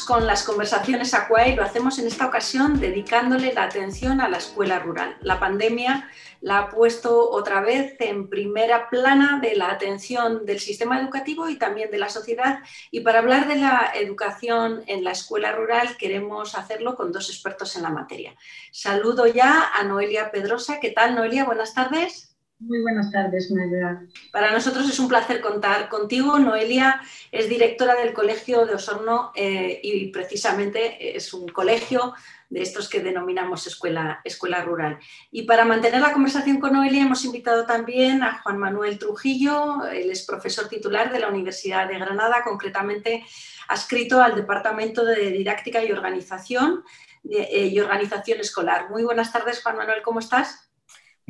Con las conversaciones Aqua y lo hacemos en esta ocasión dedicándole la atención a la escuela rural. La pandemia la ha puesto otra vez en primera plana de la atención del sistema educativo y también de la sociedad. Y para hablar de la educación en la escuela rural queremos hacerlo con dos expertos en la materia. Saludo ya a Noelia Pedrosa. ¿Qué tal, Noelia? Buenas tardes. Muy buenas tardes, Noelia. Para nosotros es un placer contar contigo. Noelia es directora del Colegio de Osorno eh, y precisamente es un colegio de estos que denominamos escuela, escuela rural. Y para mantener la conversación con Noelia hemos invitado también a Juan Manuel Trujillo, él es profesor titular de la Universidad de Granada, concretamente adscrito al Departamento de Didáctica y Organización eh, y Organización Escolar. Muy buenas tardes, Juan Manuel, ¿cómo estás?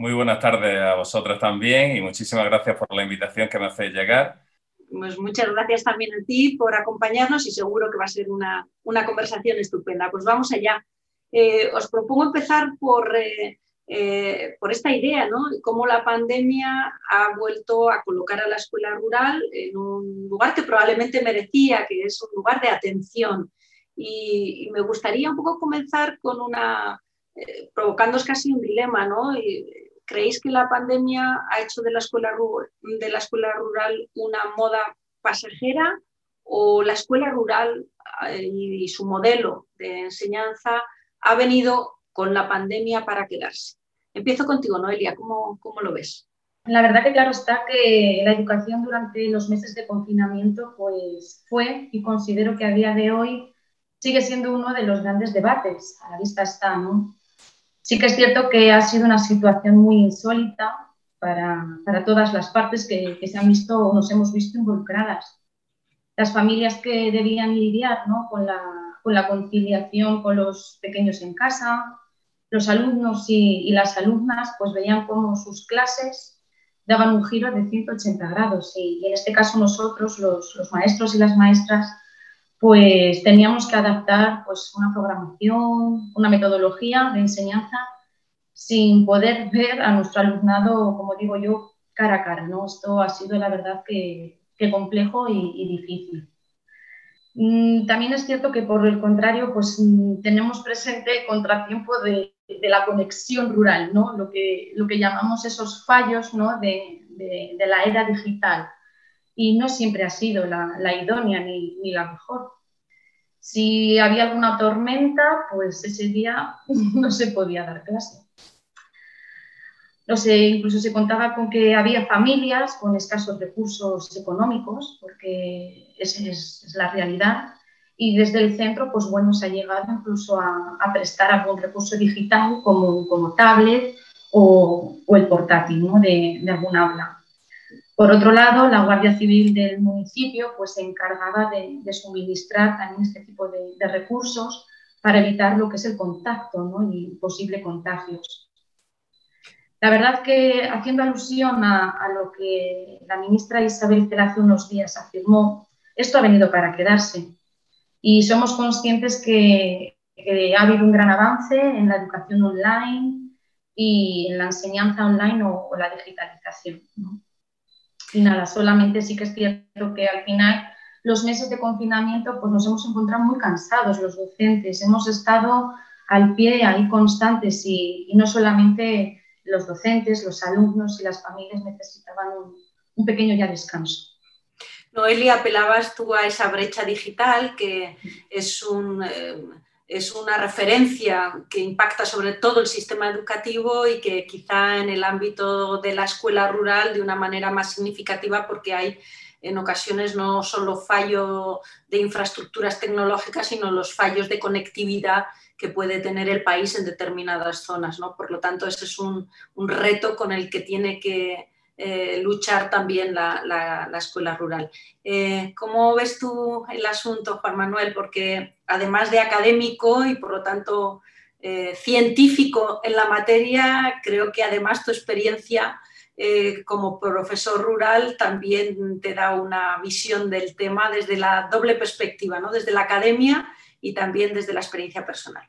Muy buenas tardes a vosotros también y muchísimas gracias por la invitación que me hacéis llegar. Pues muchas gracias también a ti por acompañarnos y seguro que va a ser una, conversación estupenda. Pues vamos allá. Eh, os propongo empezar por, eh, eh, por esta idea, ¿no? Cómo la pandemia ha vuelto a colocar a la escuela rural en un lugar que probablemente merecía, que es un lugar de atención. Y, me gustaría un poco comenzar con una, provocando casi un dilema, ¿no? ¿Creéis que la pandemia ha hecho de la escuela, de la escuela rural una moda pasajera o la escuela rural eh, y su modelo de enseñanza ha venido con la pandemia para quedarse? Empiezo contigo, Noelia, ¿cómo, cómo lo ves? La verdad que claro está que la educación durante los meses de confinamiento pues fue y considero que a día de hoy sigue siendo uno de los grandes debates. A la vista está, ¿no? Sí que es cierto que ha sido una situación muy insólita para, para todas las partes que, que, se han visto o nos hemos visto involucradas. Las familias que debían lidiar ¿no? con, la, con, la, conciliación con los pequeños en casa, los alumnos y, y, las alumnas pues veían cómo sus clases daban un giro de 180 grados y, y en este caso nosotros, los, los maestros y las maestras, pues teníamos que adaptar pues, una programación, una metodología de enseñanza sin poder ver a nuestro alumnado, como digo yo, cara a cara. ¿no? Esto ha sido, la verdad, que, complejo y, difícil. Mm, también es cierto que, por el contrario, pues, mm, tenemos presente contratiempo de, de la conexión rural, ¿no? lo, que, lo que llamamos esos fallos ¿no? de, de la era digital y no siempre ha sido la, idónea ni, la mejor. Si había alguna tormenta, pues ese día no se podía dar clase. No sé, incluso se contaba con que había familias con escasos recursos económicos, porque esa es, la realidad, y desde el centro, pues bueno, se ha llegado incluso a, prestar algún recurso digital como, como tablet o, el portátil ¿no? de, de algún aula. Por otro lado, la Guardia Civil del municipio pues, se encargaba de, suministrar también este tipo de, recursos para evitar lo que es el contacto ¿no? y posible contagios. La verdad que, haciendo alusión a, lo que la ministra Isabel Cela hace unos días afirmó, esto ha venido para quedarse. Y somos conscientes que, ha habido un gran avance en la educación online y en la enseñanza online o, o la digitalización. ¿no? Y nada, solamente sí que es cierto que al final los meses de confinamiento pues nos hemos encontrado muy cansados los docentes, hemos estado al pie ahí constantes y, no solamente los docentes, los alumnos y las familias necesitaban un, pequeño ya descanso. Noelia, apelabas tú a esa brecha digital que es un... Eh, es una referencia que impacta sobre todo el sistema educativo y que quizá en el ámbito de la escuela rural de una manera más significativa porque hay en ocasiones no solo fallo de infraestructuras tecnológicas, sino los fallos de conectividad que puede tener el país en determinadas zonas. ¿no? Por lo tanto, ese es un, un reto con el que tiene que, eh, luchar también la, escuela rural. Eh, ¿Cómo ves tú el asunto, Juan Manuel? Porque además de académico y por lo tanto eh, científico en la materia, creo que además tu experiencia como profesor rural también te da una visión del tema desde la doble perspectiva, ¿no? desde la academia y también desde la experiencia personal.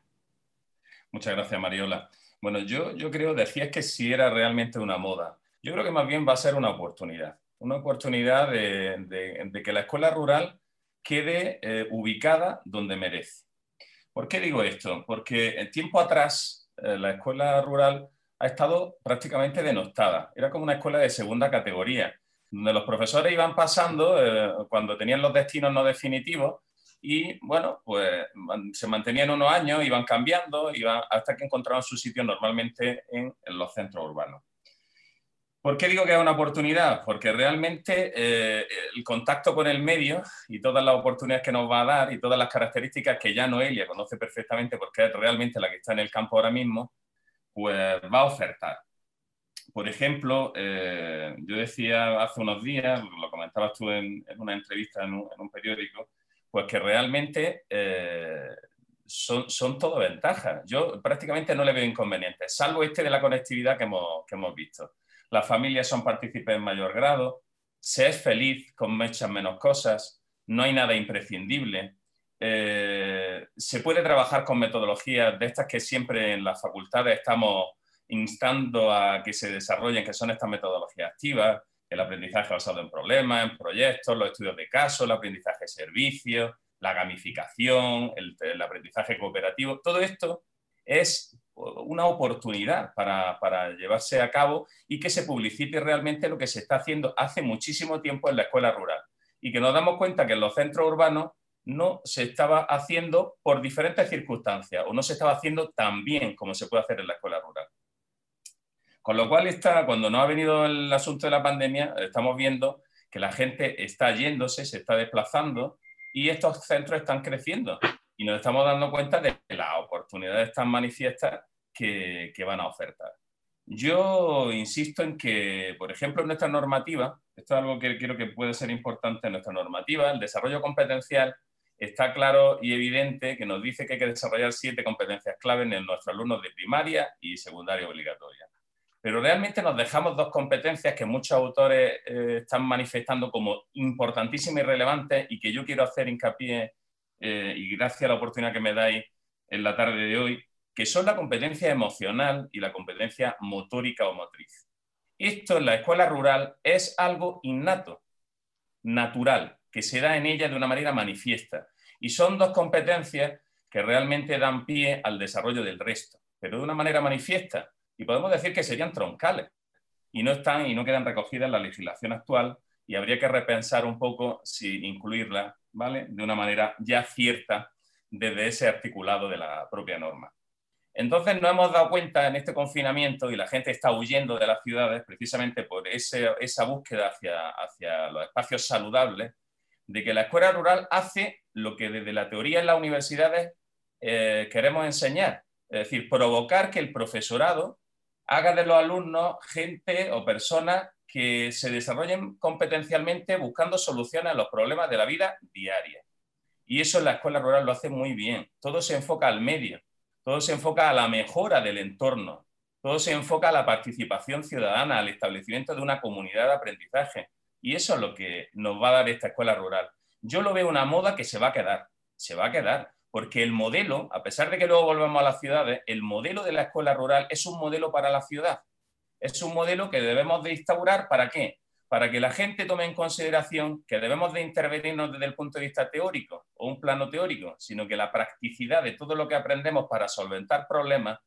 Muchas gracias, Mariola. Bueno, yo, yo creo, decías que si era realmente una moda. Yo creo que más bien va a ser una oportunidad, una oportunidad de, que la escuela rural quede eh, ubicada donde merece. ¿Por qué digo esto? Porque en tiempo atrás eh, la escuela rural ha estado prácticamente denostada. Era como una escuela de segunda categoría, donde los profesores iban pasando eh, cuando tenían los destinos no definitivos y, bueno, pues se mantenían unos años, iban cambiando, iban, hasta que encontraban su sitio normalmente en los centros urbanos. ¿Por qué digo que es una oportunidad? Porque realmente eh, el contacto con el medio y todas las oportunidades que nos va a dar y todas las características que ya Noelia conoce perfectamente porque es realmente la que está en el campo ahora mismo, pues va a ofertar. Por ejemplo, eh, yo decía hace unos días, lo comentabas tú en, una entrevista en un, periódico, pues que realmente eh, son, son, todo ventajas. Yo prácticamente no le veo inconvenientes, salvo este de la conectividad que que hemos visto las familias son partícipes en mayor grado, se es feliz con muchas menos cosas, no hay nada imprescindible. Eh, se puede trabajar con metodologías de estas que siempre en las facultades estamos instando a que se desarrollen, que son estas metodologías activas, el aprendizaje basado en problemas, en proyectos, los estudios de caso, el aprendizaje de servicios, la gamificación, el aprendizaje cooperativo. Todo esto es una oportunidad para, llevarse a cabo y que se publicite realmente lo que se está haciendo hace muchísimo tiempo en la escuela rural. Y que nos damos cuenta que en los centros urbanos no se estaba haciendo por diferentes circunstancias o no se estaba haciendo tan bien como se puede hacer en la escuela rural. Con lo cual, está, cuando no ha venido el asunto de la pandemia, estamos viendo que la gente está yéndose, se está desplazando y estos centros están creciendo y nos estamos dando cuenta de las oportunidades tan manifiestas que, que van a ofertar. Yo insisto en que, por ejemplo, en nuestra normativa, esto es algo que creo que puede ser importante en nuestra normativa, el desarrollo competencial está claro y evidente que nos dice que hay que desarrollar siete competencias clave en nuestros alumnos de primaria y secundaria obligatoria. Pero realmente nos dejamos dos competencias que muchos autores eh, están manifestando como importantísimas y relevantes y que yo quiero hacer hincapié eh, y gracias a la oportunidad que me dais en la tarde de hoy, que son la competencia emocional y la competencia motórica o motriz. Esto en la escuela rural es algo innato, natural, que se da en ella de una manera manifiesta. Y son dos competencias que realmente dan pie al desarrollo del resto, pero de una manera manifiesta. Y podemos decir que serían troncales y no están y no quedan recogidas en la legislación actual y habría que repensar un poco si incluirla ¿vale? de una manera ya cierta desde ese articulado de la propia norma. Entonces nos hemos dado cuenta en este confinamiento y la gente está huyendo de las ciudades precisamente por esa búsqueda hacia, hacia los espacios saludables, de que la escuela rural hace lo que desde la teoría en las universidades eh, queremos enseñar, es decir, provocar que el profesorado haga de los alumnos gente o personas que se desarrollen competencialmente buscando soluciones a los problemas de la vida diaria. Y eso en la escuela rural lo hace muy bien. Todo se enfoca al medio, todo se enfoca a la mejora del entorno, todo se enfoca a la participación ciudadana, al establecimiento de una comunidad de aprendizaje. Y eso es lo que nos va a dar esta escuela rural. Yo lo veo una moda que se va a quedar, se va a quedar, porque el modelo, a pesar de que luego volvamos a las ciudades, el modelo de la escuela rural es un modelo para la ciudad es un modelo que debemos de instaurar para qué? Para que la gente tome en consideración que debemos de intervenirnos desde el punto de vista teórico o un plano teórico, sino que la practicidad de todo lo que aprendemos para solventar problemas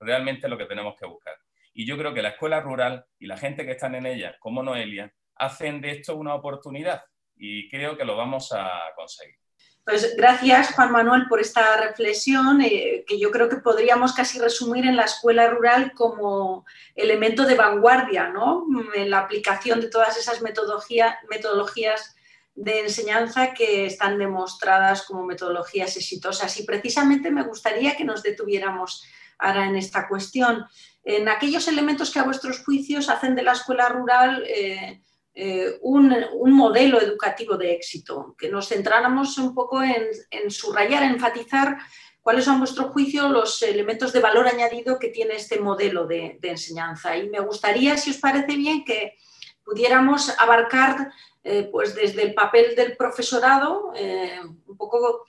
realmente es lo que tenemos que buscar. Y yo creo que la escuela rural y la gente que están en ella, como Noelia, hacen de esto una oportunidad y creo que lo vamos a conseguir. Pues gracias, Juan Manuel, por esta reflexión, eh, que yo creo que podríamos casi resumir en la escuela rural como elemento de vanguardia, ¿no? En la aplicación de todas esas metodologías de enseñanza que están demostradas como metodologías exitosas. Y precisamente me gustaría que nos detuviéramos ahora en esta cuestión. En aquellos elementos que a vuestros juicios hacen de la escuela rural eh, eh, un, modelo educativo de éxito, que nos centráramos un poco en, subrayar, enfatizar cuáles son, a vuestro juicio, los elementos de valor añadido que tiene este modelo de, enseñanza. Y me gustaría, si os parece bien, que pudiéramos abarcar eh, pues desde el papel del profesorado, eh, un poco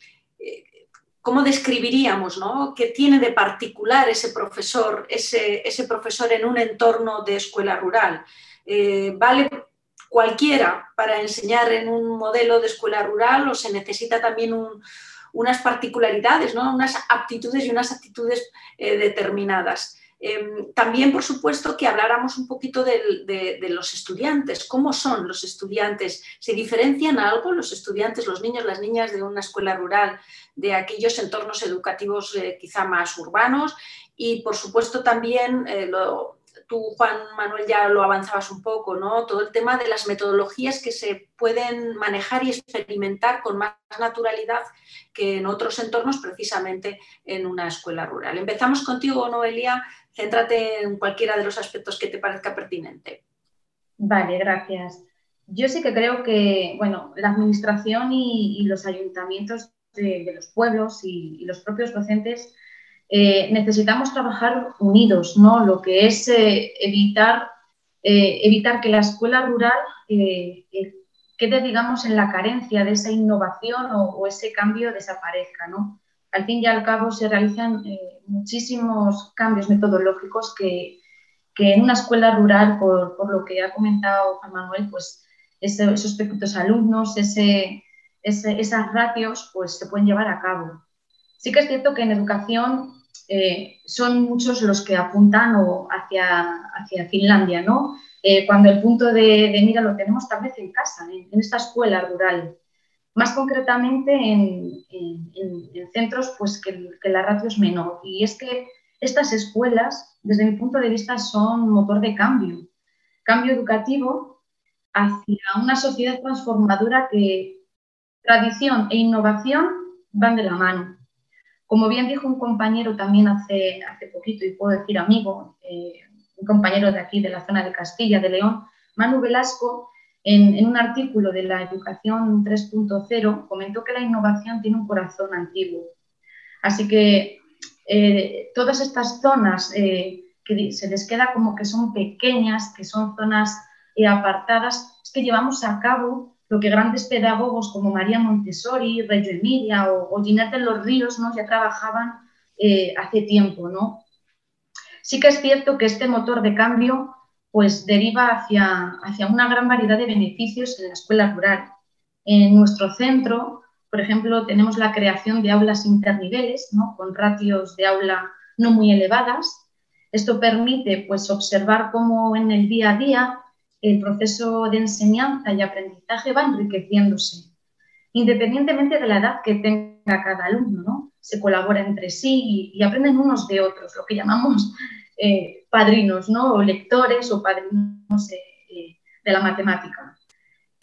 cómo describiríamos, ¿no? ¿Qué tiene de particular ese profesor, ese, ese profesor en un entorno de escuela rural? ¿Vale cualquiera para enseñar en un modelo de escuela rural o se necesita también unas particularidades, ¿no? unas aptitudes y unas actitudes eh, determinadas. Em, también, por supuesto, que habláramos un poquito de, los estudiantes. ¿Cómo son los estudiantes? ¿Se diferencian algo los estudiantes, los niños, las niñas de una escuela rural de aquellos entornos educativos eh, quizá más urbanos? Y, por supuesto, también eh, tú, Juan Manuel, ya lo avanzabas un poco, ¿no? Todo el tema de las metodologías que se pueden manejar y experimentar con más naturalidad que en otros entornos, precisamente en una escuela rural. Empezamos contigo, Noelia. Céntrate en cualquiera de los aspectos que te parezca pertinente. Vale, gracias. Yo sí que creo que, bueno, la administración y, los ayuntamientos de, los pueblos y los propios docentes eh, necesitamos trabajar unidos, ¿no? Lo que es eh, evitar, eh, evitar que la escuela rural quede, digamos, en la carencia de esa innovación o, ese cambio desaparezca, ¿no? Al fin y al cabo se realizan muchísimos cambios metodológicos que, en una escuela rural, por, lo que ha comentado Juan Manuel, pues esos pequeños alumnos, esas ratios, pues se pueden llevar a cabo. Sí que es cierto que en educación eh, son muchos los que apuntan hacia, hacia Finlandia, ¿no? Eh, cuando el punto de, mira lo tenemos tal vez en casa, en, esta escuela rural, más concretamente en, centros pues, que, que, la ratio es menor. Y es que estas escuelas, desde mi punto de vista, son motor de cambio, cambio educativo hacia una sociedad transformadora que tradición e innovación van de la mano. Como bien dijo un compañero también hace, hace poquito, y puedo decir amigo, eh, un compañero de aquí, de la zona de Castilla, de León, Manu Velasco, en, un artículo de la Educación 3.0, comentó que la innovación tiene un corazón antiguo. Así que eh, todas estas zonas eh, que se les queda como que son pequeñas, que son zonas apartadas, es que llevamos a cabo lo que grandes pedagogos como María Montessori, Reggio Emilia o, o Ginette de los Ríos ¿no? ya trabajaban eh, hace tiempo. ¿no? Sí que es cierto que este motor de cambio pues, deriva hacia, hacia una gran variedad de beneficios en la escuela rural. En nuestro centro, por ejemplo, tenemos la creación de aulas interniveles, ¿no? con ratios de aula no muy elevadas. Esto permite pues, observar cómo en el día a día el proceso de enseñanza y aprendizaje va enriqueciéndose, independientemente de la edad que tenga cada alumno, ¿no? Se colabora entre sí y, aprenden unos de otros, lo que llamamos eh, padrinos, ¿no? O lectores o padrinos eh, de la matemática.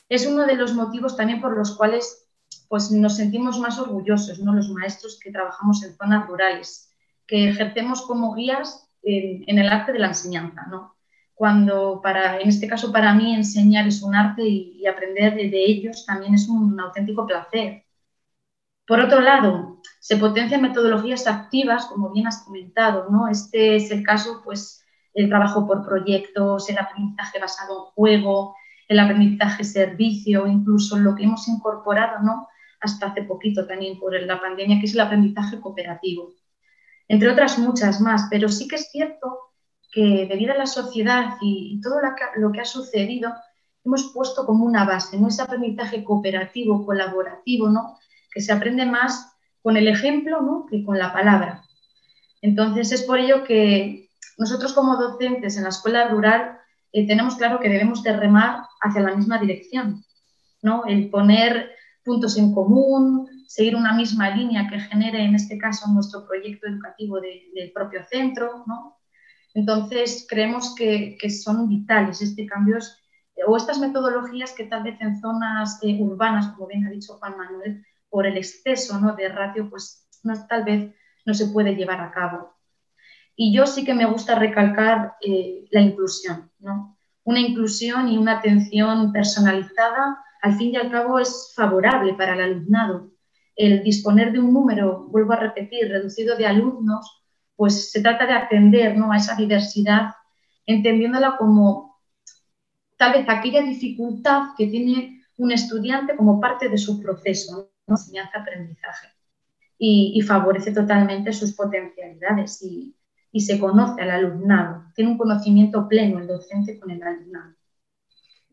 Es uno de los motivos también por los cuales pues, nos sentimos más orgullosos, ¿no? Los maestros que trabajamos en zonas rurales, que ejercemos como guías en, en el arte de la enseñanza, ¿no? Cuando para, en este caso para mí enseñar es un arte y, aprender de, ellos también es un auténtico placer. Por otro lado, se potencian metodologías activas, como bien has comentado, ¿no? Este es el caso, pues, el trabajo por proyectos, el aprendizaje basado en juego, el aprendizaje servicio, incluso lo que hemos incorporado, ¿no? Hasta hace poquito también por la pandemia, que es el aprendizaje cooperativo. Entre otras muchas más, pero sí que es cierto que debido a la sociedad y, todo lo que, ha sucedido, hemos puesto como una base, ¿no? Ese aprendizaje cooperativo, colaborativo, ¿no? Que se aprende más con el ejemplo, ¿no? Que con la palabra. Entonces, es por ello que nosotros como docentes en la escuela rural eh, tenemos claro que debemos de remar hacia la misma dirección, ¿no? El poner puntos en común, seguir una misma línea que genere, en este caso, nuestro proyecto educativo del propio centro, ¿no? Entonces, creemos que, son vitales este cambios o estas metodologías que tal vez en zonas eh, urbanas, como bien ha dicho Juan Manuel, por el exceso de ratio, pues tal vez no se puede llevar a cabo. Y yo sí que me gusta recalcar eh, la inclusión, ¿no? Una inclusión y una atención personalizada, al fin y al cabo, es favorable para el alumnado. El disponer de un número, vuelvo a repetir, reducido de alumnos, pues se trata de atender ¿no? a esa diversidad, entendiéndola como tal vez aquella dificultad que tiene un estudiante como parte de su proceso, ¿no? enseñanza-aprendizaje, y, favorece totalmente sus potencialidades y, se conoce al alumnado, tiene un conocimiento pleno el docente con el alumnado.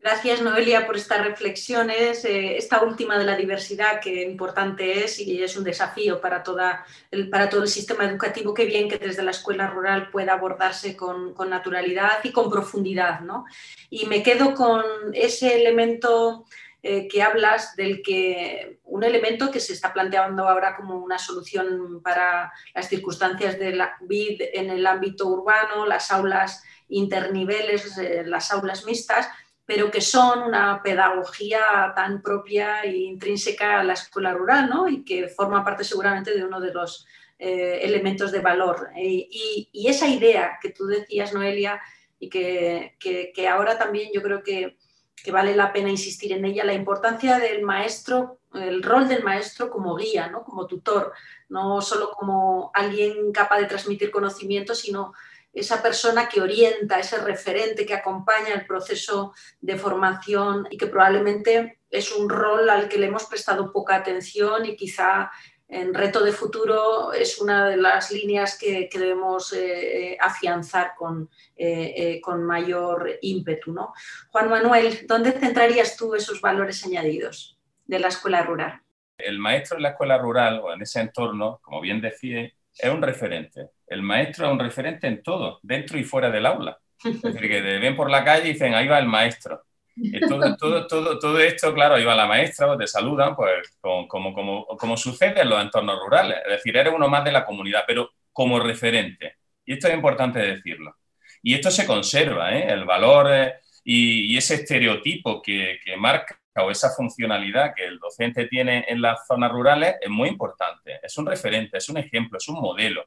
Gracias, Noelia, por estas reflexiones. Eh, esta última de la diversidad, que importante es y es un desafío para, todo el sistema educativo. Qué bien que desde la escuela rural pueda abordarse con, naturalidad y con profundidad. ¿no? Y me quedo con ese elemento eh, que hablas del que un elemento que se está planteando ahora como una solución para las circunstancias de la vid en el ámbito urbano, las aulas interniveles, eh, las aulas mixtas pero que son una pedagogía tan propia e intrínseca a la escuela rural, ¿no? Y que forma parte seguramente de uno de los eh, elementos de valor. Y, esa idea que tú decías, Noelia, y que, ahora también yo creo que, que, vale la pena insistir en ella, la importancia del maestro, el rol del maestro como guía, ¿no? como tutor, no solo como alguien capaz de transmitir conocimiento, sino esa persona que orienta, ese referente que acompaña el proceso de formación y que probablemente es un rol al que le hemos prestado poca atención y quizá en reto de futuro es una de las líneas que, debemos eh, afianzar con, eh, eh, con, mayor ímpetu. ¿no? Juan Manuel, ¿dónde centrarías tú esos valores añadidos de la escuela rural? El maestro en la escuela rural o en ese entorno, como bien decía, es un referente. El maestro es un referente en todo, dentro y fuera del aula. Es decir, que te ven por la calle y dicen, ahí va el maestro. Y todo, todo, todo, todo esto, claro, ahí va la maestra, te saludan, pues como, como, como, sucede en los entornos rurales. Es decir, eres uno más de la comunidad, pero como referente. Y esto es importante decirlo. Y esto se conserva, ¿eh? el valor eh, y, y, ese estereotipo que, que marca o esa funcionalidad que el docente tiene en las zonas rurales es muy importante. Es un referente, es un ejemplo, es un modelo.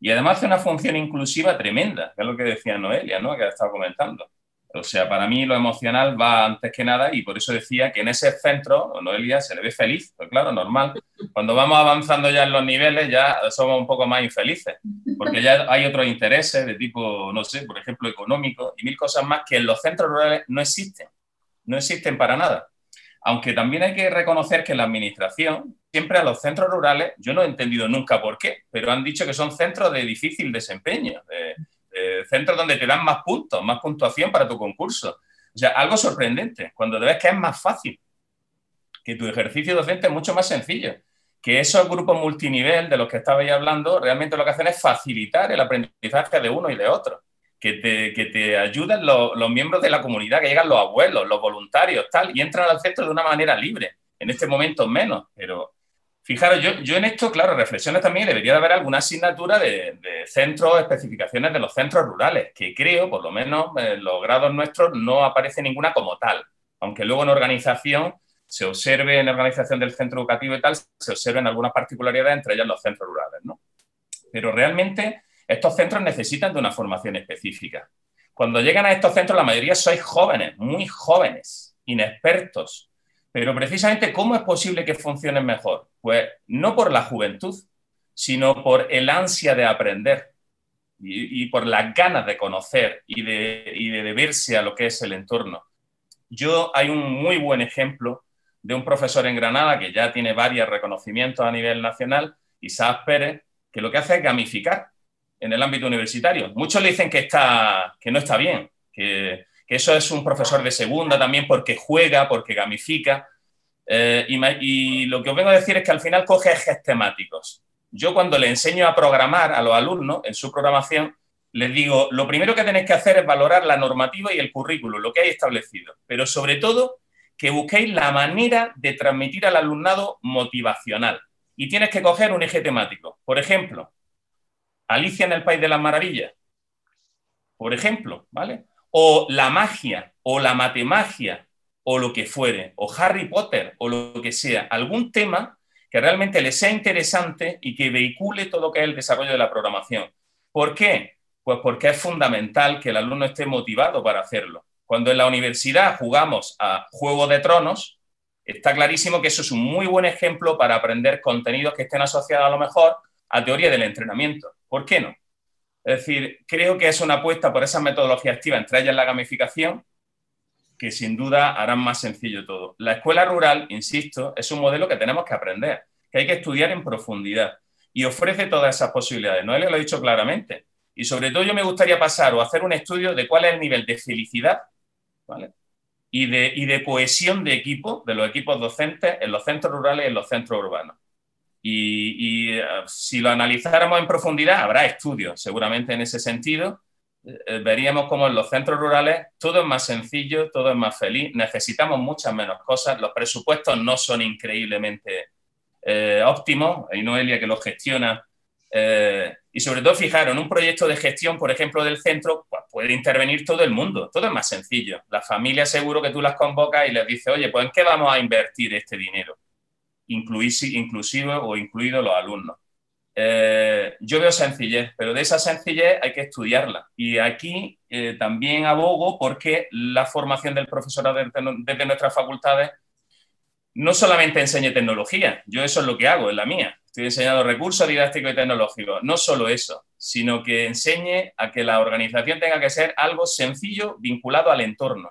Y además hace una función inclusiva tremenda, que es lo que decía Noelia, ¿no? que ha estado comentando. O sea, para mí lo emocional va antes que nada y por eso decía que en ese centro, Noelia se le ve feliz, pues claro, normal. Cuando vamos avanzando ya en los niveles ya somos un poco más infelices, porque ya hay otros intereses de tipo, no sé, por ejemplo, económico y mil cosas más que en los centros rurales no existen, no existen para nada. Aunque también hay que reconocer que la administración, siempre a los centros rurales, yo no he entendido nunca por qué, pero han dicho que son centros de difícil desempeño, centros donde te dan más puntos, más puntuación para tu concurso. O sea, algo sorprendente, cuando ves que es más fácil, que tu ejercicio docente es mucho más sencillo, que esos grupos multinivel de los que estabais hablando realmente lo que hacen es facilitar el aprendizaje de uno y de otro que te, que te ayudan los, los, miembros de la comunidad, que llegan los abuelos, los voluntarios, tal, y entran al centro de una manera libre. En este momento menos, pero fijaros, yo, yo en esto, claro, reflexiones también, debería de haber alguna asignatura de, de centros, especificaciones de los centros rurales, que creo, por lo menos en los grados nuestros, no aparece ninguna como tal, aunque luego en organización se observe en organización del centro educativo y tal, se observen algunas particularidades, entre ellas los centros rurales, ¿no? Pero realmente estos centros necesitan de una formación específica. Cuando llegan a estos centros, la mayoría sois jóvenes, muy jóvenes, inexpertos. Pero precisamente, ¿cómo es posible que funcionen mejor? Pues no por la juventud, sino por el ansia de aprender y, por las ganas de conocer y de, y de deberse a lo que es el entorno. Yo hay un muy buen ejemplo de un profesor en Granada que ya tiene varios reconocimientos a nivel nacional, Isaac Pérez, que lo que hace es gamificar en el ámbito universitario. Muchos le dicen que, está, que no está bien, que, eso es un profesor de segunda también porque juega, porque gamifica. Eh, y, lo que os vengo a decir es que al final coge ejes temáticos. Yo cuando le enseño a programar a los alumnos en su programación, les digo, lo primero que tenéis que hacer es valorar la normativa y el currículo, lo que hay establecido, pero sobre todo que busquéis la manera de transmitir al alumnado motivacional. Y tienes que coger un eje temático. Por ejemplo, Alicia en el País de las Maravillas, por ejemplo, ¿vale? O la magia, o la matemagia, o lo que fuere, o Harry Potter, o lo que sea, algún tema que realmente le sea interesante y que vehicule todo lo que es el desarrollo de la programación. ¿Por qué? Pues porque es fundamental que el alumno esté motivado para hacerlo. Cuando en la universidad jugamos a Juego de Tronos, está clarísimo que eso es un muy buen ejemplo para aprender contenidos que estén asociados a lo mejor a teoría del entrenamiento. ¿Por qué no? Es decir, creo que es una apuesta por esa metodología activa, entre ellas la gamificación, que sin duda harán más sencillo todo. La escuela rural, insisto, es un modelo que tenemos que aprender, que hay que estudiar en profundidad y ofrece todas esas posibilidades. Noelia lo ha dicho claramente. Y sobre todo yo me gustaría pasar o hacer un estudio de cuál es el nivel de felicidad y de, y de cohesión de equipo, de los equipos docentes en los centros rurales y en los centros urbanos. Y, eh, si lo analizáramos en profundidad, habrá estudios seguramente en ese sentido. Eh, veríamos como en los centros rurales todo es más sencillo, todo es más feliz, necesitamos muchas menos cosas, los presupuestos no son increíblemente eh, óptimos, hay Noelia que los gestiona. y sobre todo, fijaros, en un proyecto de gestión, por ejemplo, del centro, pues puede intervenir todo el mundo, todo es más sencillo. Las familias seguro que tú las convocas y les dices, oye, pues ¿en qué vamos a invertir este dinero? Inclusive o incluidos los alumnos. Eh, yo veo sencillez, pero de esa sencillez hay que estudiarla. Y aquí eh, también abogo porque la formación del profesorado desde, nuestras facultades no solamente enseñe tecnología, yo eso es lo que hago, es la mía. Estoy enseñando recursos didácticos y tecnológicos. No solo eso, sino que enseñe a que la organización tenga que ser algo sencillo vinculado al entorno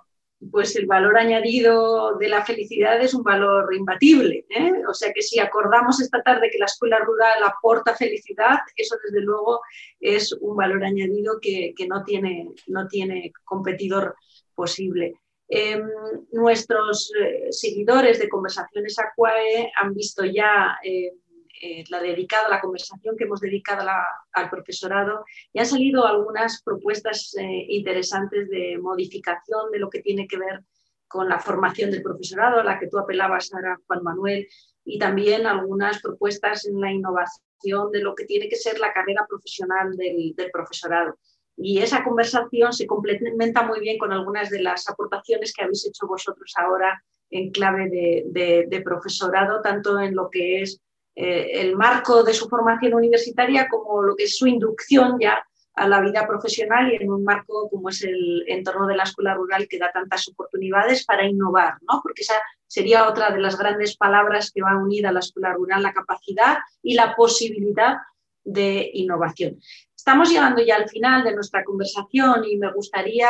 pues el valor añadido de la felicidad es un valor imbatible. ¿eh? O sea que si acordamos esta tarde que la escuela rural aporta felicidad, eso desde luego es un valor añadido que, no, tiene, no tiene competidor posible. Em, nuestros eh, seguidores de Conversaciones Aquae han visto ya eh, eh, la dedicada, la conversación que hemos dedicado al profesorado, y han salido algunas propuestas eh, interesantes de modificación de lo que tiene que ver con la formación del profesorado, a la que tú apelabas ahora, Juan Manuel, y también algunas propuestas en la innovación de lo que tiene que ser la carrera profesional del, profesorado. Y esa conversación se complementa muy bien con algunas de las aportaciones que habéis hecho vosotros ahora en clave de profesorado, tanto en lo que es eh, el marco de su formación universitaria como lo que es su inducción ya a la vida profesional y en un marco como es el entorno de la escuela rural que da tantas oportunidades para innovar, ¿no? porque esa sería otra de las grandes palabras que va a unir a la escuela rural, la capacidad y la posibilidad de innovación. Estamos llegando ya al final de nuestra conversación y me gustaría,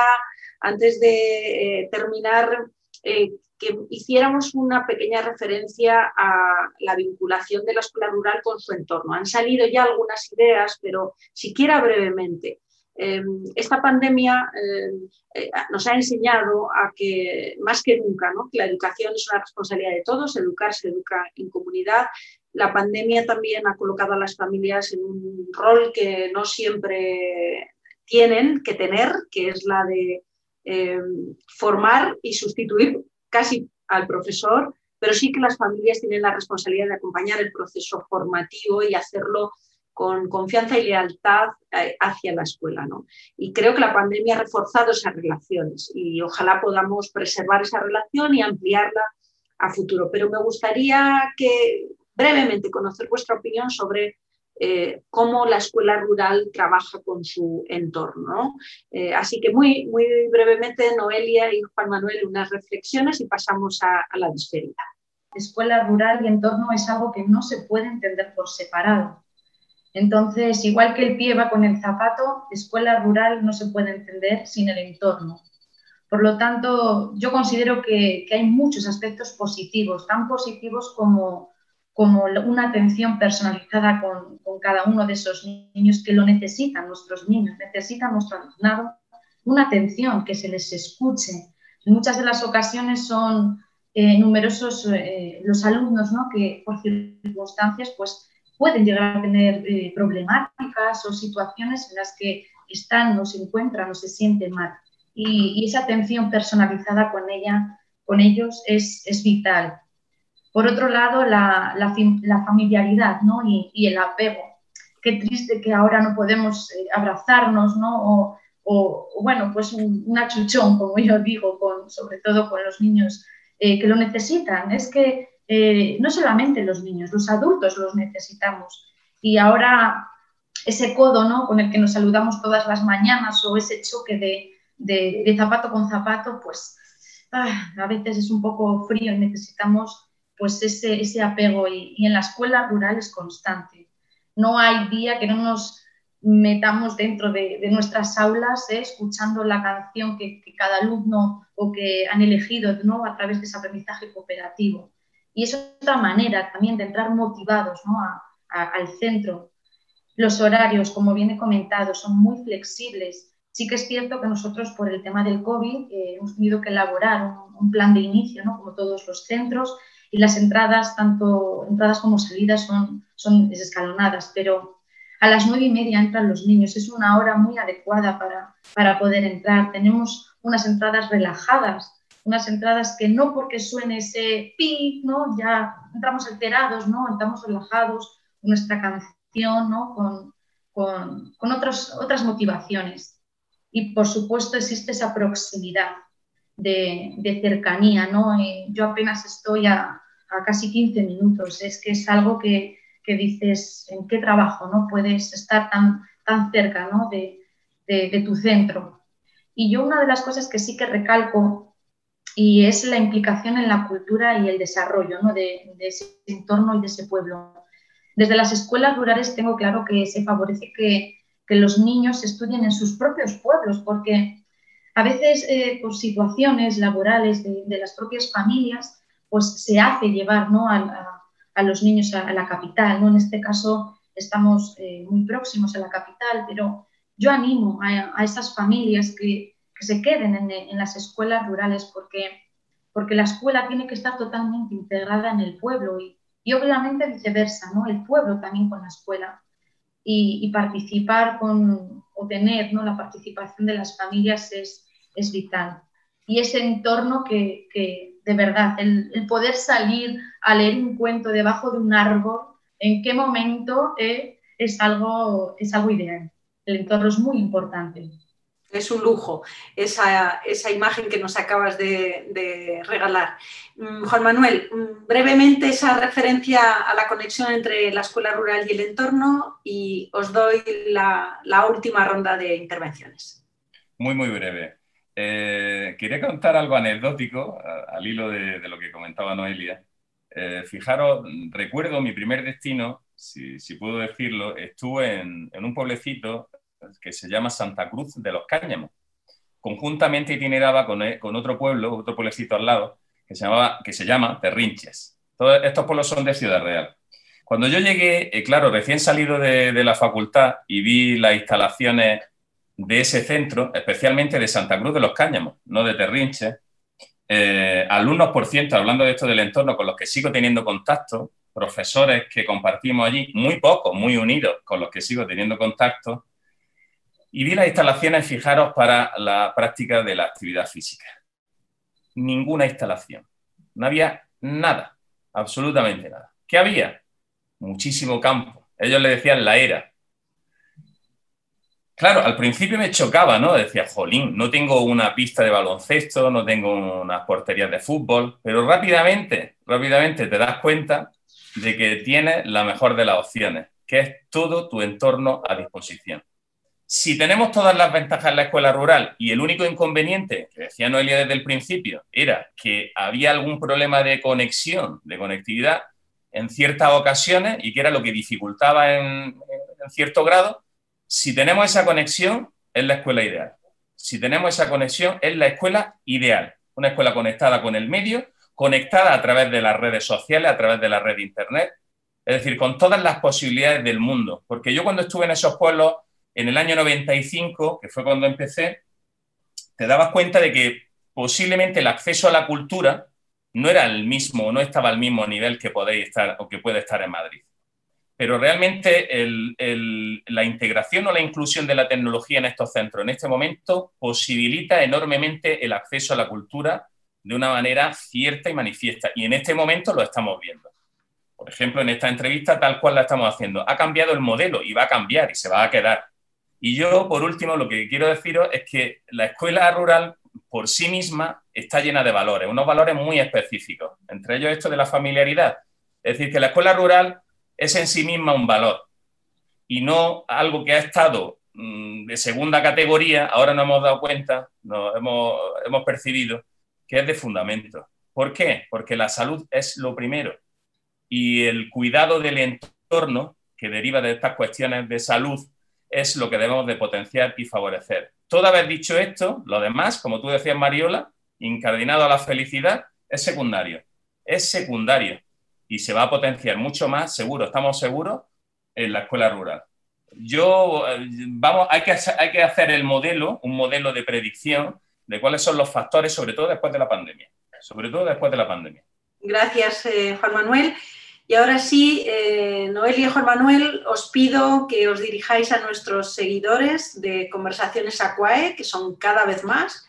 antes de eh, terminar, eh, que hiciéramos una pequeña referencia a la vinculación de la escuela rural con su entorno. Han salido ya algunas ideas, pero siquiera brevemente. Em, esta pandemia em, eh, nos ha enseñado a que, más que nunca, ¿no? la educación es una responsabilidad de todos, educar se educa en comunidad. La pandemia también ha colocado a las familias en un rol que no siempre tienen que tener, que es la de em, formar y sustituir casi al profesor, pero sí que las familias tienen la responsabilidad de acompañar el proceso formativo y hacerlo con confianza y lealtad eh, hacia la escuela. ¿no? Y creo que la pandemia ha reforzado esas relaciones y ojalá podamos preservar esa relación y ampliarla a futuro. Pero me gustaría que brevemente conocer vuestra opinión sobre eh, cómo la escuela rural trabaja con su entorno. Eh, así que muy, muy brevemente, Noelia y Juan Manuel, unas reflexiones y pasamos a, la despedida. Escuela rural y entorno es algo que no se puede entender por separado. Entonces, igual que el pie va con el zapato, escuela rural no se puede entender sin el entorno. Por lo tanto, yo considero que, que hay muchos aspectos positivos, tan positivos como como una atención personalizada con, cada uno de esos niños que lo necesitan, nuestros niños, necesitan nuestro alumnado, una atención, que se les escuche. En muchas de las ocasiones son eh, numerosos eh, los alumnos ¿no? que por circunstancias pues, pueden llegar a tener eh, problemáticas o situaciones en las que están o se encuentran o se sienten mal. Y, esa atención personalizada con, ella, con ellos es vital. Por otro lado, la, familiaridad ¿no? y, el apego. Qué triste que ahora no podemos eh, abrazarnos, ¿no? O, bueno, pues un, achuchón, como yo digo, con, sobre todo con los niños eh, que lo necesitan. Es que eh, no solamente los niños, los adultos los necesitamos. Y ahora ese codo ¿no? con el que nos saludamos todas las mañanas o ese choque de, zapato con zapato, pues ah, a veces es un poco frío y necesitamos pues ese, ese apego y, en la escuela rural es constante. No hay día que no nos metamos dentro de, nuestras aulas ¿eh? escuchando la canción que, cada alumno o que han elegido ¿no? a través de ese aprendizaje cooperativo. Y es otra manera también de entrar motivados ¿no? al centro. Los horarios, como bien he comentado, son muy flexibles. Sí que es cierto que nosotros por el tema del COVID eh, hemos tenido que elaborar un, un plan de inicio, ¿no? como todos los centros, y las entradas, tanto entradas como salidas, son, son escalonadas, pero a las nueve y media entran los niños. Es una hora muy adecuada para, para poder entrar. Tenemos unas entradas relajadas, unas entradas que no porque suene ese pi, ¿no? Ya entramos alterados, ¿no? Entramos relajados nuestra canción, ¿no? Con, con, con otros, otras motivaciones. Y por supuesto existe esa proximidad de, de cercanía, ¿no? yo apenas estoy a, a, casi 15 minutos. Es que es algo que, que, dices, ¿en qué trabajo, no? Puedes estar tan, tan cerca, ¿no? De, de, tu centro. Y yo una de las cosas que sí que recalco y es la implicación en la cultura y el desarrollo ¿no? de, de, ese entorno y de ese pueblo. Desde las escuelas rurales tengo claro que se favorece que, que los niños estudien en sus propios pueblos, porque a veces eh, por situaciones laborales de, de, las propias familias, pues se hace llevar ¿no? a, los niños a, la capital. ¿no? En este caso estamos eh, muy próximos a la capital, pero yo animo a, esas familias que, que se queden en, las escuelas rurales porque, porque la escuela tiene que estar totalmente integrada en el pueblo y, y obviamente viceversa, ¿no? el pueblo también con la escuela y, participar con, o tener ¿no? la participación de las familias es, es vital. Y ese entorno que de verdad, el, el, poder salir a leer un cuento debajo de un árbol, en qué momento eh, es, algo, es algo ideal el entorno es muy importante. Es un lujo esa, esa imagen que nos acabas de, de, regalar. Mm, Juan Manuel, mm, brevemente esa referencia a la conexión entre la escuela rural y el entorno y os doy la, la última ronda de intervenciones. Muy, muy breve. Eh, quería contar algo anecdótico al hilo de, de lo que comentaba Noelia. Eh, fijaros, recuerdo mi primer destino, si, si puedo decirlo, estuve en, en un pueblecito que se llama Santa Cruz de los Cáñamos. Conjuntamente itineraba con, eh, con otro pueblo, otro pueblecito al lado, que se, llamaba, que se llama Terrinches. Todos estos pueblos son de Ciudad Real. Cuando yo llegué, eh, claro, recién salido de, de, la facultad y vi las instalaciones de ese centro, especialmente de Santa Cruz de los Cáñamos, no de Terrinches, eh, alumnos, por ciento, hablando de esto del entorno con los que sigo teniendo contacto, profesores que compartimos allí, muy pocos, muy unidos, con los que sigo teniendo contacto, y vi las instalaciones, fijaros, para la práctica de la actividad física. Ninguna instalación. No había nada, absolutamente nada. ¿Qué había? Muchísimo campo. Ellos le decían la era. Claro, al principio me chocaba, ¿no? Decía, jolín, no tengo una pista de baloncesto, no tengo unas porterías de fútbol, pero rápidamente, rápidamente te das cuenta de que tienes la mejor de las opciones, que es todo tu entorno a disposición si tenemos todas las ventajas en la escuela rural y el único inconveniente, que decía Noelia desde el principio, era que había algún problema de conexión, de conectividad en ciertas ocasiones y que era lo que dificultaba en, en cierto grado, si tenemos esa conexión, es la escuela ideal. Si tenemos esa conexión, es la escuela ideal. Una escuela conectada con el medio, conectada a través de las redes sociales, a través de la red de Internet, es decir, con todas las posibilidades del mundo. Porque yo cuando estuve en esos pueblos en el año 95, que fue cuando empecé, te dabas cuenta de que posiblemente el acceso a la cultura no era el mismo, no estaba al mismo nivel que podéis estar o que puede estar en Madrid. Pero realmente el, el, la integración o la inclusión de la tecnología en estos centros en este momento posibilita enormemente el acceso a la cultura de una manera cierta y manifiesta. Y en este momento lo estamos viendo. Por ejemplo, en esta entrevista tal cual la estamos haciendo. Ha cambiado el modelo y va a cambiar y se va a quedar. Y yo, por último, lo que quiero deciros es que la escuela rural por sí misma está llena de valores, unos valores muy específicos, entre ellos esto de la familiaridad. Es decir, que la escuela rural es en sí misma un valor y no algo que ha estado mmm, de segunda categoría, ahora nos hemos dado cuenta, nos hemos, hemos percibido que es de fundamento. ¿Por qué? Porque la salud es lo primero y el cuidado del entorno que deriva de estas cuestiones de salud es lo que debemos de potenciar y favorecer. Toda vez dicho esto, lo demás, como tú decías, Mariola, incardinado a la felicidad, es secundario. Es secundario y se va a potenciar mucho más, seguro, estamos seguros, en la escuela rural. Yo, vamos, hay que, hay que hacer el modelo, un modelo de predicción de cuáles son los factores, sobre todo después de la pandemia. sobre todo después de la pandemia. Gracias, eh, Juan Manuel. Y ahora sí, eh, Noelia y Juan Manuel, os pido que os dirijáis a nuestros seguidores de Conversaciones Aquae, que son cada vez más,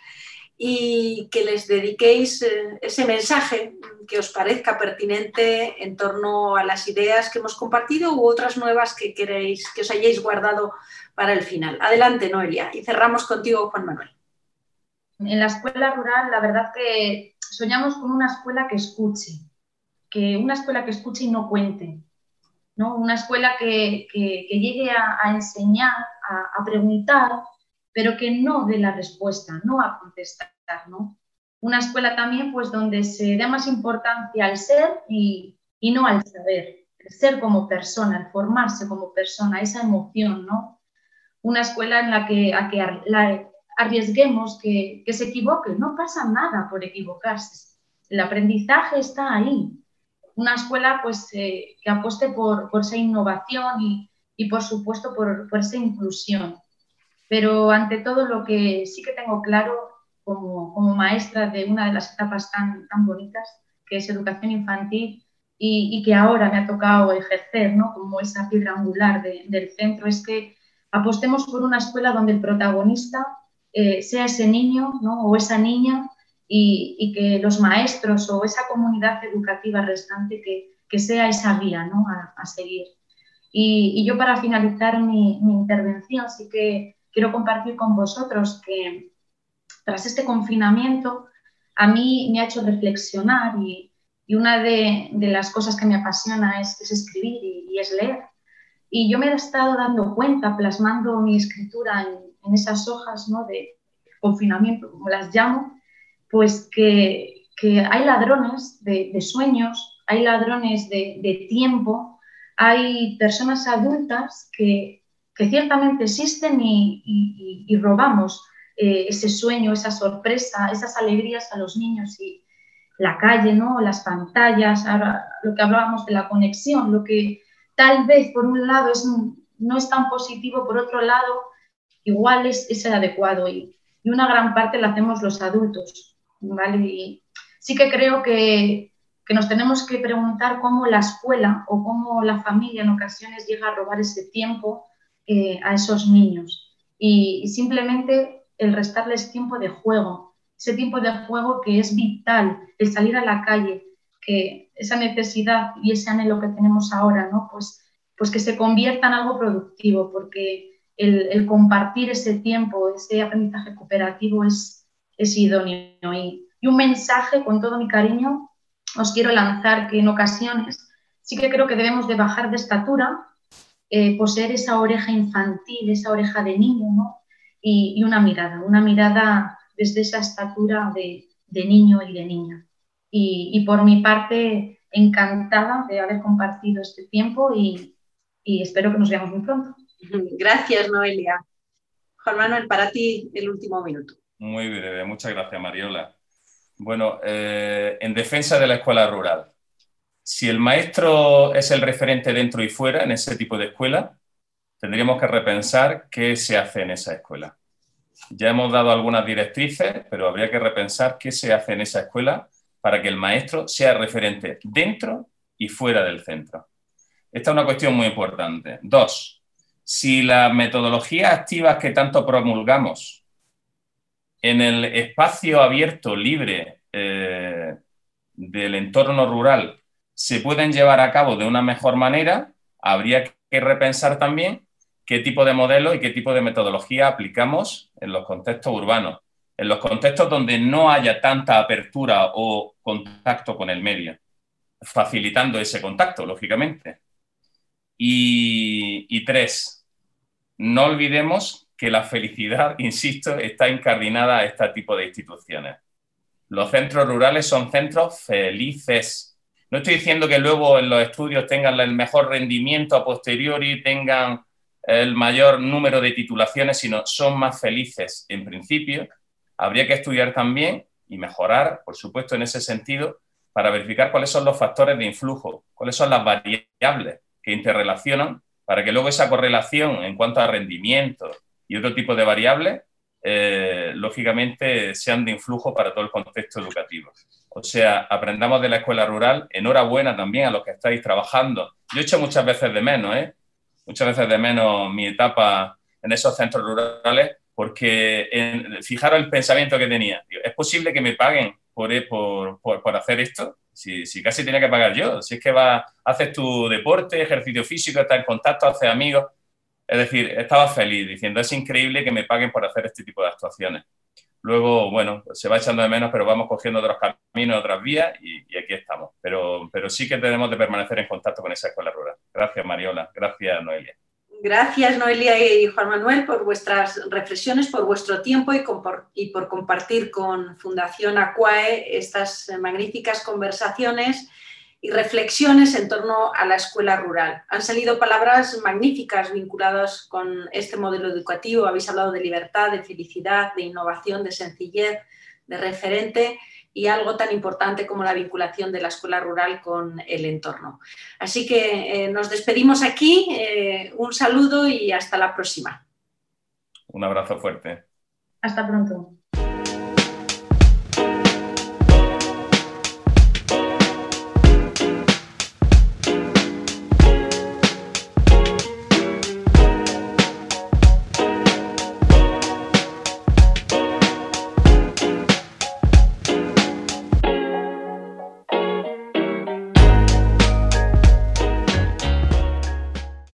y que les dediquéis eh, ese mensaje que os parezca pertinente en torno a las ideas que hemos compartido u otras nuevas que queréis, que os hayáis guardado para el final. Adelante, Noelia, y cerramos contigo, Juan Manuel. En la escuela rural, la verdad que soñamos con una escuela que escuche, que una escuela que escuche y no cuente, ¿no? Una escuela que, llegue a, enseñar, a, preguntar, pero que no dé la respuesta, no a contestar, ¿no? Una escuela también pues donde se dé más importancia al ser y, no al saber, el ser como persona, el formarse como persona, esa emoción, ¿no? Una escuela en la que, a que arriesguemos que, que se equivoque, no pasa nada por equivocarse. El aprendizaje está ahí, una escuela pues, eh, que apueste por, por, esa innovación y, y por supuesto, por, por, esa inclusión. Pero ante todo lo que sí que tengo claro como, como maestra de una de las etapas tan, tan bonitas, que es educación infantil, y, y, que ahora me ha tocado ejercer ¿no? como esa piedra angular del centro, es que apostemos por una escuela donde el protagonista eh, sea ese niño ¿no? o esa niña y, que los maestros o esa comunidad educativa restante que, que sea esa guía ¿no? a, seguir. Y, yo para finalizar mi, mi, intervención sí que quiero compartir con vosotros que tras este confinamiento a mí me ha hecho reflexionar y, y una de, de, las cosas que me apasiona es, es escribir y, es leer. Y yo me he estado dando cuenta, plasmando mi escritura en, en esas hojas ¿no? de confinamiento, como las llamo, pues que, hay ladrones de, sueños, hay ladrones de, tiempo, hay personas adultas que, ciertamente existen y, robamos eh, ese sueño, esa sorpresa, esas alegrías a los niños y la calle, ¿no? las pantallas, ahora lo que hablábamos de la conexión, lo que tal vez por un lado es, no es tan positivo, por otro lado igual es, es adecuado y, y una gran parte la hacemos los adultos. ¿vale? sí que creo que, nos tenemos que preguntar cómo la escuela o cómo la familia en ocasiones llega a robar ese tiempo eh, a esos niños. Y, simplemente el restarles tiempo de juego, ese tiempo de juego que es vital, el salir a la calle, que esa necesidad y ese anhelo que tenemos ahora, ¿no? Pues, pues que se convierta en algo productivo, porque el, compartir ese tiempo, ese aprendizaje cooperativo es, es idóneo. Y, un mensaje con todo mi cariño os quiero lanzar que en ocasiones sí que creo que debemos de bajar de estatura, eh, poseer esa oreja infantil, esa oreja de niño, ¿no? y, una mirada, una mirada desde esa estatura de, niño y de niña. Y, por mi parte, encantada de haber compartido este tiempo y, y espero que nos veamos muy pronto. Gracias, Noelia. Juan Manuel, para ti el último minuto. Muy breve, muchas gracias, Mariola. Bueno, eh, en defensa de la escuela rural, si el maestro es el referente dentro y fuera en ese tipo de escuela, tendríamos que repensar qué se hace en esa escuela. Ya hemos dado algunas directrices, pero habría que repensar qué se hace en esa escuela para que el maestro sea referente dentro y fuera del centro. Esta es una cuestión muy importante. Dos, si las metodologías activas que tanto promulgamos en el espacio abierto, libre eh, del entorno rural, se pueden llevar a cabo de una mejor manera, habría que repensar también qué tipo de modelo y qué tipo de metodología aplicamos en los contextos urbanos, en los contextos donde no haya tanta apertura o contacto con el medio, facilitando ese contacto, lógicamente. Y, tres, no olvidemos que la felicidad, insisto, está incardinada a este tipo de instituciones. Los centros rurales son centros felices. No estoy diciendo que luego en los estudios tengan el mejor rendimiento a posteriori, tengan el mayor número de titulaciones, sino son más felices en principio. Habría que estudiar también y mejorar, por supuesto, en ese sentido, para verificar cuáles son los factores de influjo, cuáles son las variables que interrelacionan, para que luego esa correlación en cuanto a rendimiento, y otro tipo de variables eh, lógicamente sean de influjo para todo el contexto educativo. O sea, aprendamos de la escuela rural. Enhorabuena también a los que estáis trabajando. Yo he hecho muchas veces de menos, ¿eh? Muchas veces de menos mi etapa en esos centros rurales, porque en, fijaros el pensamiento que tenía. ¿Es posible que me paguen por, por, por, hacer esto? Si, si, casi tenía que pagar yo. Si es que va, haces tu deporte, ejercicio físico, estás en contacto, haces amigos. Es decir, estaba feliz diciendo, es increíble que me paguen por hacer este tipo de actuaciones. Luego, bueno, se va echando de menos, pero vamos cogiendo otros caminos, otras vías y, aquí estamos. Pero, pero sí que tenemos de permanecer en contacto con esa escuela rural. Gracias, Mariola. Gracias, Noelia. Gracias, Noelia y Juan Manuel, por vuestras reflexiones, por vuestro tiempo y, y por compartir con Fundación Aquae estas magníficas conversaciones y reflexiones en torno a la escuela rural. Han salido palabras magníficas vinculadas con este modelo educativo. Habéis hablado de libertad, de felicidad, de innovación, de sencillez, de referente y algo tan importante como la vinculación de la escuela rural con el entorno. Así que eh, nos despedimos aquí. Eh, un saludo y hasta la próxima. Un abrazo fuerte. Hasta pronto.